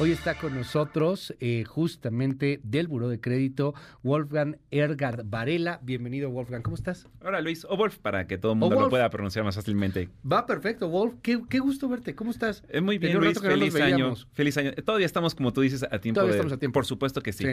Hoy está con nosotros eh, justamente del Buró de Crédito Wolfgang Ergard Varela. Bienvenido Wolfgang, ¿cómo estás? Hola Luis, o Wolf para que todo el mundo lo pueda pronunciar más fácilmente. Va perfecto, Wolf. Qué, gusto verte, ¿cómo estás? Eh, muy bien Luis, feliz año. Feliz año. Todavía estamos como tú dices a tiempo. Todavía estamos a tiempo. Por supuesto que sí.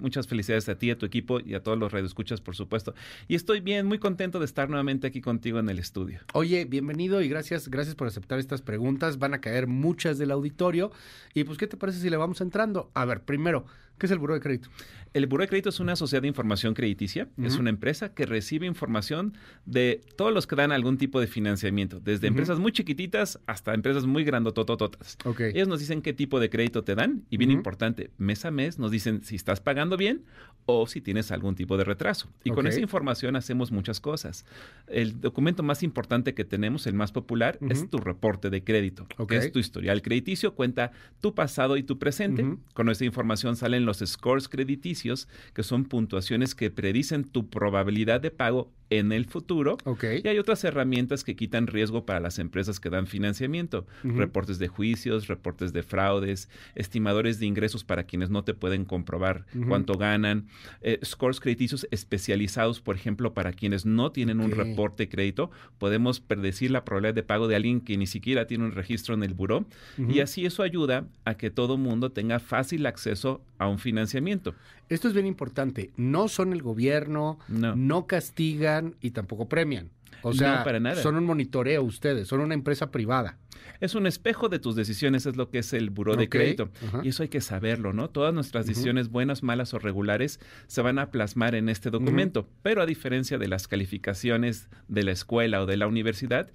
muchas felicidades a ti, a tu equipo y a todos los radioescuchas, por supuesto. Y estoy bien, muy contento de estar nuevamente aquí contigo en el estudio. Oye, bienvenido y gracias, gracias por aceptar estas preguntas. Van a caer muchas del auditorio. Y pues, ¿qué te parece si le vamos a entrar? A ver, primero, ¿qué es el Buró de Crédito? El Buró de Crédito es una sociedad de información crediticia, es una empresa que recibe información de todos los que dan algún tipo de financiamiento, desde empresas muy chiquititas hasta empresas muy grandototototas. Okay. Ellos nos dicen qué tipo de crédito te dan y bien importante, mes a mes nos dicen si estás pagando bien o si tienes algún tipo de retraso. Y con esa información hacemos muchas cosas. El documento más importante que tenemos, el más popular, es tu reporte de crédito, que es tu historial crediticio, cuenta tu pasado y tu presente. Con esa información salen los scores crediticios que son puntuaciones que predicen tu probabilidad de pago en el futuro. Y hay otras herramientas que quitan riesgo para las empresas que dan financiamiento. Reportes de juicios, reportes de fraudes, estimadores de ingresos para quienes no te pueden comprobar cuánto ganan, eh, scores crediticios especializados, por ejemplo, para quienes no tienen un reporte de crédito. Podemos predecir la probabilidad de pago de alguien que ni siquiera tiene un registro en el buró. Y así eso ayuda a que todo mundo tenga fácil acceso a un financiamiento. Esto es bien importante. No son el gobierno, no, castigan y tampoco premian. O sea, son un monitoreo ustedes, son una empresa privada. Es un espejo de tus decisiones, es lo que es el buró de crédito. Y eso hay que saberlo, ¿no? Todas nuestras decisiones, buenas, malas o regulares, se van a plasmar en este documento. Pero a diferencia de las calificaciones de la escuela o de la universidad,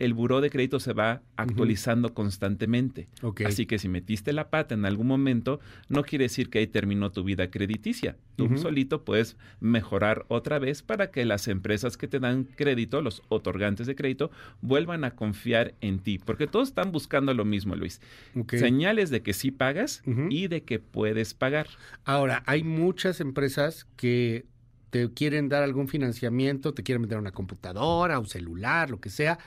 el buró de crédito se va actualizando constantemente. Así que si metiste la pata en algún momento, no quiere decir que ahí terminó tu vida crediticia. Tú solito puedes mejorar otra vez para que las empresas que te dan crédito, los otorgantes de crédito, vuelvan a confiar en ti. Porque todos están buscando lo mismo, Luis. Señales de que sí pagas y de que puedes pagar. Ahora, hay muchas empresas que te quieren dar algún financiamiento, te quieren meter una computadora, un celular, lo que sea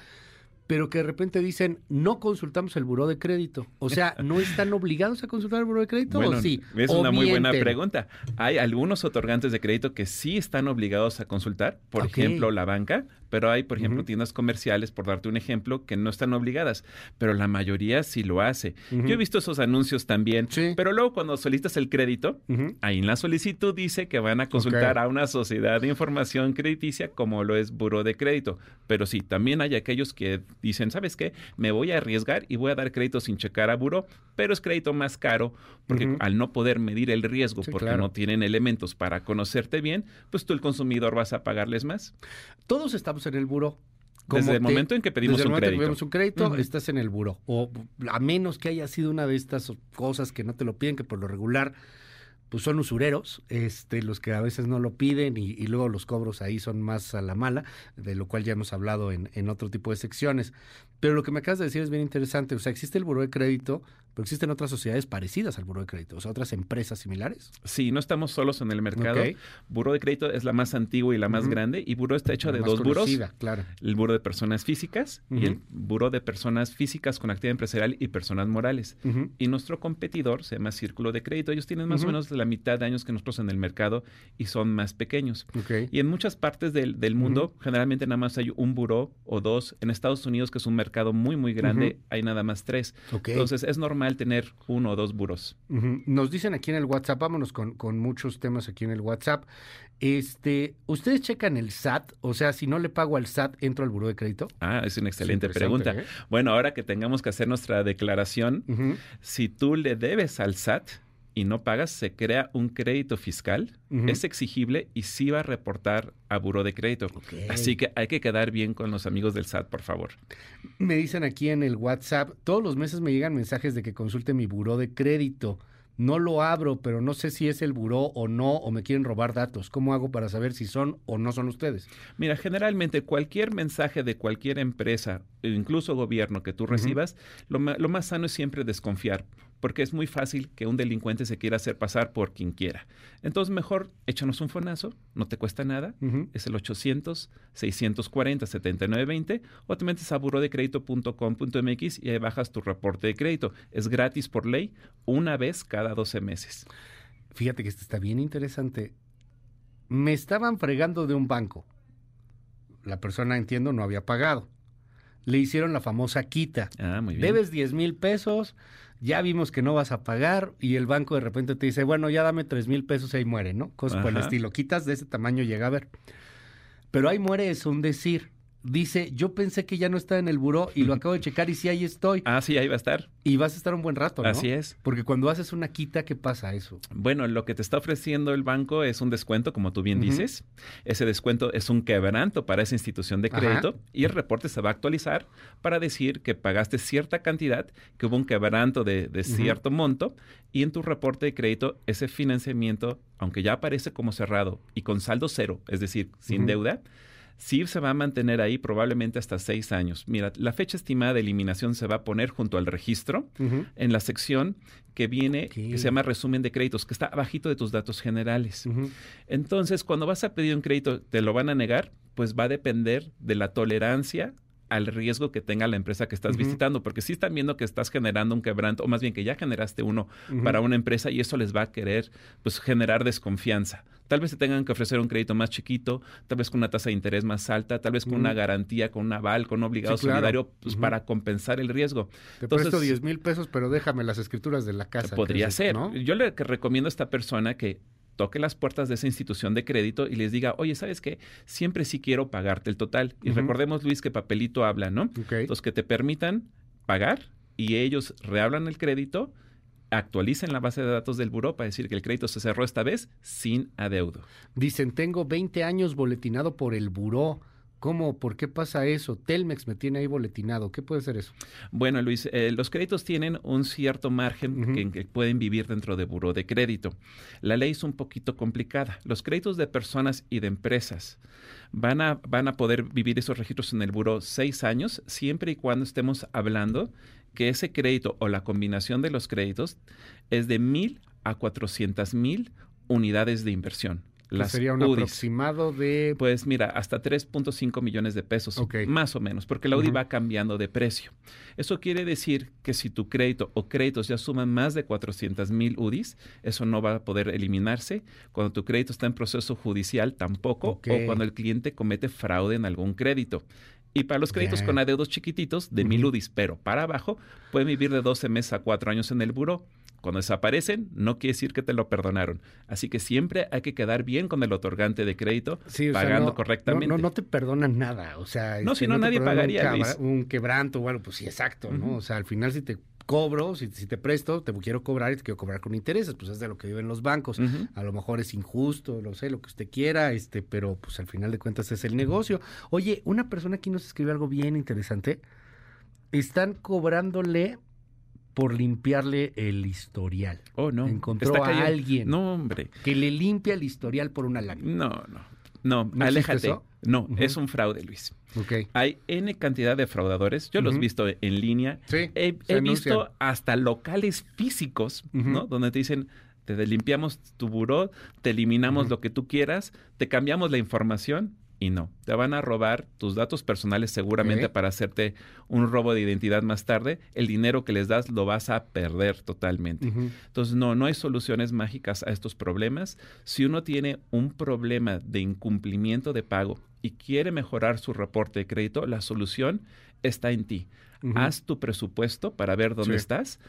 pero que de repente dicen, no consultamos el buró de crédito. O sea, ¿no están obligados a consultar el buró de crédito o sí? Es una muy buena pregunta. Hay algunos otorgantes de crédito que sí están obligados a consultar, por ejemplo, la banca, pero hay, por ejemplo, tiendas comerciales, por darte un ejemplo, que no están obligadas, pero la mayoría sí lo hace. Yo he visto esos anuncios también, pero luego cuando solicitas el crédito, ahí en la solicitud dice que van a consultar a una sociedad de información crediticia como lo es Buró de Crédito. Pero sí, también hay aquellos que dicen, ¿sabes qué? Me voy a arriesgar y voy a dar crédito sin checar a Buró, pero es crédito más caro porque al no poder medir el riesgo porque no tienen elementos para conocerte bien, pues tú el consumidor vas a pagarles más. Todos estamos en el buro. desde el momento en que pedimos desde un momento crédito. Que pedimos un crédito, estás en el buro. O a menos que haya sido una de estas cosas que no te lo piden, que por lo regular pues son usureros, este, los que a veces no lo piden y, luego los cobros ahí son más a la mala, de lo cual ya hemos hablado en, en, otro tipo de secciones. Pero lo que me acabas de decir es bien interesante. O sea, existe el buro de crédito, pero existen otras sociedades parecidas al Buró de Crédito, o sea, otras empresas similares. Sí, no estamos solos en el mercado. Buró de Crédito es la más antigua y la más grande, y Buró está hecho de dos buros. Claro. El Buró de Personas Físicas y el Buró de Personas Físicas con Actividad Empresarial y Personas Morales. Y nuestro competidor se llama Círculo de Crédito. Ellos tienen más o menos la mitad de años que nosotros en el mercado y son más pequeños. Y en muchas partes del, mundo, generalmente nada más hay un buró o dos. En Estados Unidos, que es un mercado muy, muy grande, hay nada más tres. Entonces, es normal tener uno o dos buros. Nos dicen aquí en el WhatsApp, vámonos con, con, muchos temas aquí en el WhatsApp. Este, ¿ustedes checan el SAT? O sea, si no le pago al SAT, ¿entro al buró de crédito? Ah, es una excelente pregunta. ¿eh? Bueno, ahora que tengamos que hacer nuestra declaración, si tú le debes al SAT, y no pagas, se crea un crédito fiscal, es exigible y sí va a reportar a Buró de Crédito. Así que hay que quedar bien con los amigos del SAT, por favor. Me dicen aquí en el WhatsApp, todos los meses me llegan mensajes de que consulte mi Buró de Crédito. No lo abro, pero no sé si es el buró o no, o me quieren robar datos. ¿Cómo hago para saber si son o no son ustedes? Mira, generalmente cualquier mensaje de cualquier empresa, incluso gobierno que tú recibas, lo, lo más sano es siempre desconfiar porque es muy fácil que un delincuente se quiera hacer pasar por quien quiera. Entonces, mejor échanos un fonazo, no te cuesta nada, es el 800-640-7920, o te metes a burodecredito.com.mx y ahí bajas tu reporte de crédito. Es gratis por ley, una vez cada 12 meses. Fíjate que esto está bien interesante. Me estaban fregando de un banco. La persona, entiendo, no había pagado. Le hicieron la famosa quita. Ah, muy bien. Debes 10 mil pesos, ya vimos que no vas a pagar y el banco de repente te dice, bueno, ya dame tres mil pesos y ahí muere, ¿no? Cosas por el estilo. Quitas de ese tamaño, llega a ver. Pero ahí muere es un decir dice, yo pensé que ya no estaba en el buró y lo acabo de checar y sí, ahí estoy. Ah, sí, ahí va a estar. Y vas a estar un buen rato, ¿no? Así es. Porque cuando haces una quita, ¿qué pasa eso? Bueno, lo que te está ofreciendo el banco es un descuento, como tú bien dices. Ese descuento es un quebranto para esa institución de crédito y el reporte se va a actualizar para decir que pagaste cierta cantidad, que hubo un quebranto de, cierto monto y en tu reporte de crédito ese financiamiento, aunque ya aparece como cerrado y con saldo cero, es decir, sin deuda, sí se va a mantener ahí probablemente hasta seis años. Mira, la fecha estimada de eliminación se va a poner junto al registro en la sección que viene, que se llama resumen de créditos, que está abajito de tus datos generales. Entonces, cuando vas a pedir un crédito, ¿te lo van a negar? Pues va a depender de la tolerancia al riesgo que tenga la empresa que estás visitando, porque si están viendo que estás generando un quebranto, o más bien que ya generaste uno para una empresa y eso les va a querer pues generar desconfianza. Tal vez se tengan que ofrecer un crédito más chiquito, tal vez con una tasa de interés más alta, tal vez con una garantía, con un aval, con un obligado solidario, pues para compensar el riesgo. Te Entonces, presto 10 mil pesos, pero déjame las escrituras de la casa. Podría ser. Yo le recomiendo a esta persona que toque las puertas de esa institución de crédito y les diga, oye, ¿sabes qué? Siempre sí quiero pagarte el total. Y recordemos, Luis, que papelito habla, ¿no? Los que te permitan pagar y ellos rehablan el crédito, actualicen la base de datos del buró para decir que el crédito se cerró esta vez sin adeudo. Dicen, tengo 20 años boletinado por el buró. ¿Cómo? ¿Por qué pasa eso? Telmex me tiene ahí boletinado. ¿Qué puede ser eso? Bueno, Luis, eh, los créditos tienen un cierto margen en que, pueden vivir dentro de buró de crédito. La ley es un poquito complicada. Los créditos de personas y de empresas van a, van a poder vivir esos registros en el buró seis años, siempre y cuando estemos hablando que ese crédito o la combinación de los créditos es de mil a cuatrocientas mil unidades de inversión sería un aproximado de... Pues mira, hasta 3.5 millones de pesos, más o menos, porque la UDI va cambiando de precio. Eso quiere decir que si tu crédito o créditos ya suman más de 400 mil UDIs, eso no va a poder eliminarse. Cuando tu crédito está en proceso judicial, tampoco, o cuando el cliente comete fraude en algún crédito. Y para los créditos con adeudos chiquititos, de mil UDIs, pero para abajo, pueden vivir de 12 meses a 4 años en el buro. Cuando desaparecen, no quiere decir que te lo perdonaron. Así que siempre hay que quedar bien con el otorgante de crédito, pagando correctamente. No, no, te perdonan nada. O sea, no, si no, nadie pagaría. Un, quebranto, bueno, pues sí, exacto, ¿no? O sea, al final si te cobro, si, te presto, te quiero cobrar y te quiero cobrar con intereses, pues es de lo que viven los bancos. A lo mejor es injusto, lo sé, lo que usted quiera, este, pero pues al final de cuentas es el negocio. Oye, una persona aquí nos escribe algo bien interesante. Están cobrándole por limpiarle el historial. Oh, no. Encontró a alguien. No, hombre. Que le limpia el historial por una lágrima. No, no. No, aléjate. No, es un fraude, Luis. Okay. Hay N cantidad de fraudadores. Yo los he visto en línea. Sí, he, visto hasta locales físicos, ¿no? Donde te dicen, te limpiamos tu buró, te eliminamos lo que tú quieras, te cambiamos la información y no. Te van a robar tus datos personales seguramente para hacerte un robo de identidad más tarde. El dinero que les das lo vas a perder totalmente. Entonces, no, no hay soluciones mágicas a estos problemas. Si uno tiene un problema de incumplimiento de pago y quiere mejorar su reporte de crédito, la solución está en ti. Haz tu presupuesto para ver dónde estás,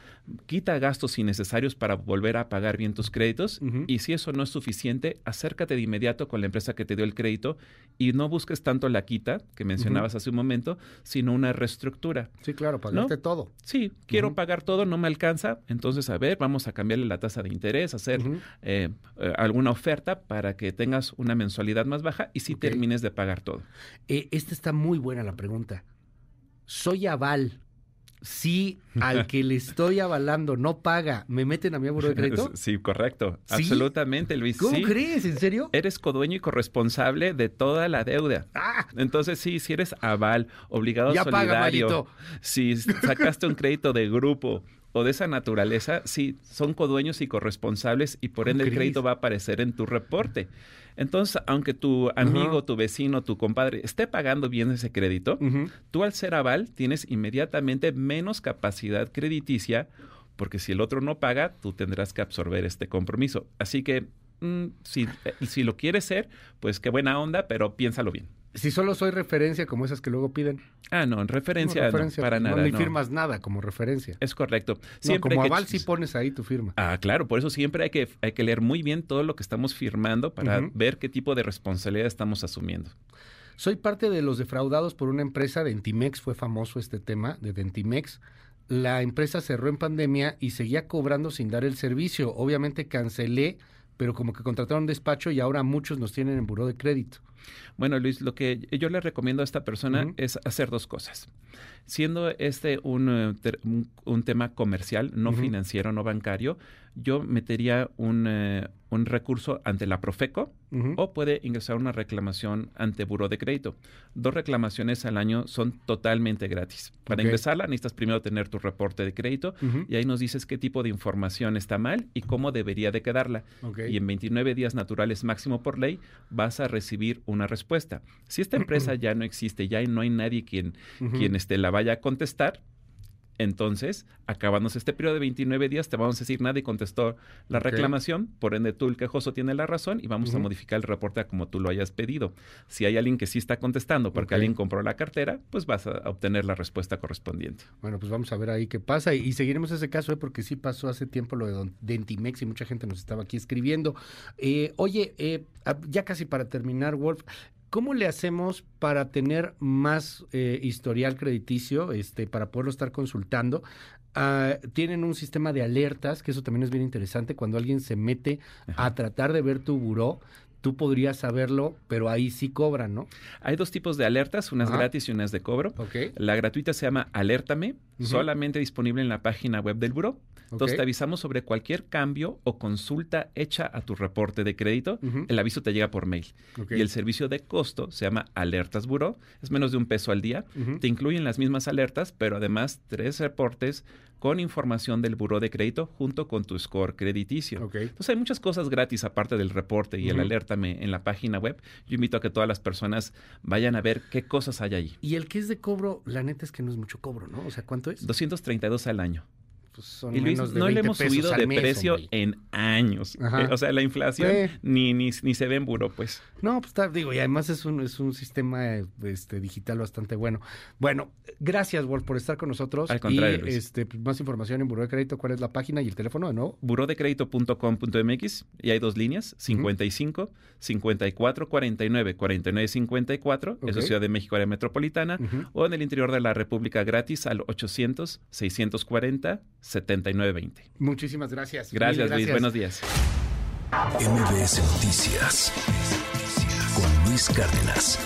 quita gastos innecesarios para volver a pagar bien tus créditos y si eso no es suficiente, acércate de inmediato con la empresa que te dio el crédito y no busques tanto la quita que mencionabas hace un momento, sino una reestructura. Sí, claro, pagarte todo. Sí, quiero pagar todo, no me alcanza, entonces a ver, vamos a cambiarle la tasa de interés, hacer eh, eh, alguna oferta para que tengas una mensualidad más baja y si termines de pagar todo. Eh, esta está muy buena la pregunta soy aval. Si al que le estoy avalando no paga, ¿me meten a mi abogado de crédito? Sí, correcto. Absolutamente, Luis. ¿Cómo crees? ¿En serio? Eres codueño y corresponsable de toda la deuda. Ah. Entonces, sí, si eres aval, obligado ya solidario, paga, si sacaste un crédito de grupo o de esa naturaleza, sí, son codueños y corresponsables y por ende el crédito va a aparecer en tu reporte. Entonces, aunque tu amigo, tu vecino, tu compadre esté pagando bien ese crédito, tú al ser aval tienes inmediatamente menos capacidad crediticia porque si el otro no paga, tú tendrás que absorber este compromiso. Así que mm, si, eh, si lo quieres ser, pues qué buena onda, pero piénsalo bien. Si solo soy referencia como esas que luego piden. Ah, no, en referencia no, para nada. No, ni firmas nada como referencia. Es correcto. Siempre como aval sí pones ahí tu firma. Ah, claro, por eso siempre hay que, hay que leer muy bien todo lo que estamos firmando para ver qué tipo de responsabilidad estamos asumiendo. Soy parte de los defraudados por una empresa de Entimex, fue famoso este tema de Dentimex. La empresa cerró en pandemia y seguía cobrando sin dar el servicio. Obviamente cancelé, pero como que contrataron despacho y ahora muchos nos tienen en buró de crédito. Bueno, Luis, lo que yo le recomiendo a esta persona es hacer dos cosas. Siendo este un, eh, un, tema comercial, no financiero, no bancario, yo metería un, eh, un recurso ante la Profeco o puede ingresar una reclamación ante Buró de Crédito. Dos reclamaciones al año son totalmente gratis. Para ingresarla necesitas primero tener tu reporte de crédito y ahí nos dices qué tipo de información está mal y cómo debería de quedarla. Y en 29 días naturales máximo por ley vas a recibir una respuesta. Si esta empresa ya no existe, ya no hay nadie quien, quien este, la vaya a contestar, entonces, acabándose este periodo de 29 días, te vamos a decir, nadie contestó la reclamación, por ende tú, el quejoso, tiene la razón y vamos a modificar el reporte como tú lo hayas pedido. Si hay alguien que sí está contestando porque alguien compró la cartera, pues vas a obtener la respuesta correspondiente. Bueno, pues vamos a ver ahí qué pasa y, seguiremos ese caso, ¿eh? porque sí pasó hace tiempo lo de Dentimex y mucha gente nos estaba aquí escribiendo. Eh, oye, eh, ya casi para terminar, Wolf, ¿Cómo le hacemos para tener más eh, historial crediticio, este, para poderlo estar consultando? Ah, tienen un sistema de alertas, que eso también es bien interesante. Cuando alguien se mete a tratar de ver tu buró, tú podrías saberlo, pero ahí sí cobran, ¿no? Hay dos tipos de alertas, unas gratis y unas de cobro. La gratuita se llama Alértame, solamente disponible en la página web del buró. Entonces te avisamos sobre cualquier cambio o consulta hecha a tu reporte de crédito. El aviso te llega por mail. Y el servicio de costo se llama Alertas Buró. Es menos de un peso al día. Te incluyen las mismas alertas, pero además tres reportes con información del buró de crédito junto con tu score crediticio. Entonces hay muchas cosas gratis aparte del reporte y el alértame en la página web. Yo invito a que todas las personas vayan a ver qué cosas hay ahí. Y el que es de cobro, la neta es que no es mucho cobro, ¿no? O sea, ¿cuánto es? 232 al año. Pues, y Luis, no le hemos subido de precio en años. Eh, o sea, la inflación ni, ni, se ve en buro, pues. No, pues está, digo, y además es un, es un sistema este, digital bastante bueno. Bueno, gracias, Wolf, por estar con nosotros. Al contrario, y, Este, pues, más información en Buró de Crédito, ¿cuál es la página y el teléfono de nuevo? Burodecrédito.com.mx y hay dos líneas, 55 54 49 49 54, eso es Ciudad de México, área metropolitana, o en el interior de la República gratis al 800 640 7920. Muchísimas gracias. Gracias, Luis. Buenos días. MBS Noticias con Luis Cárdenas.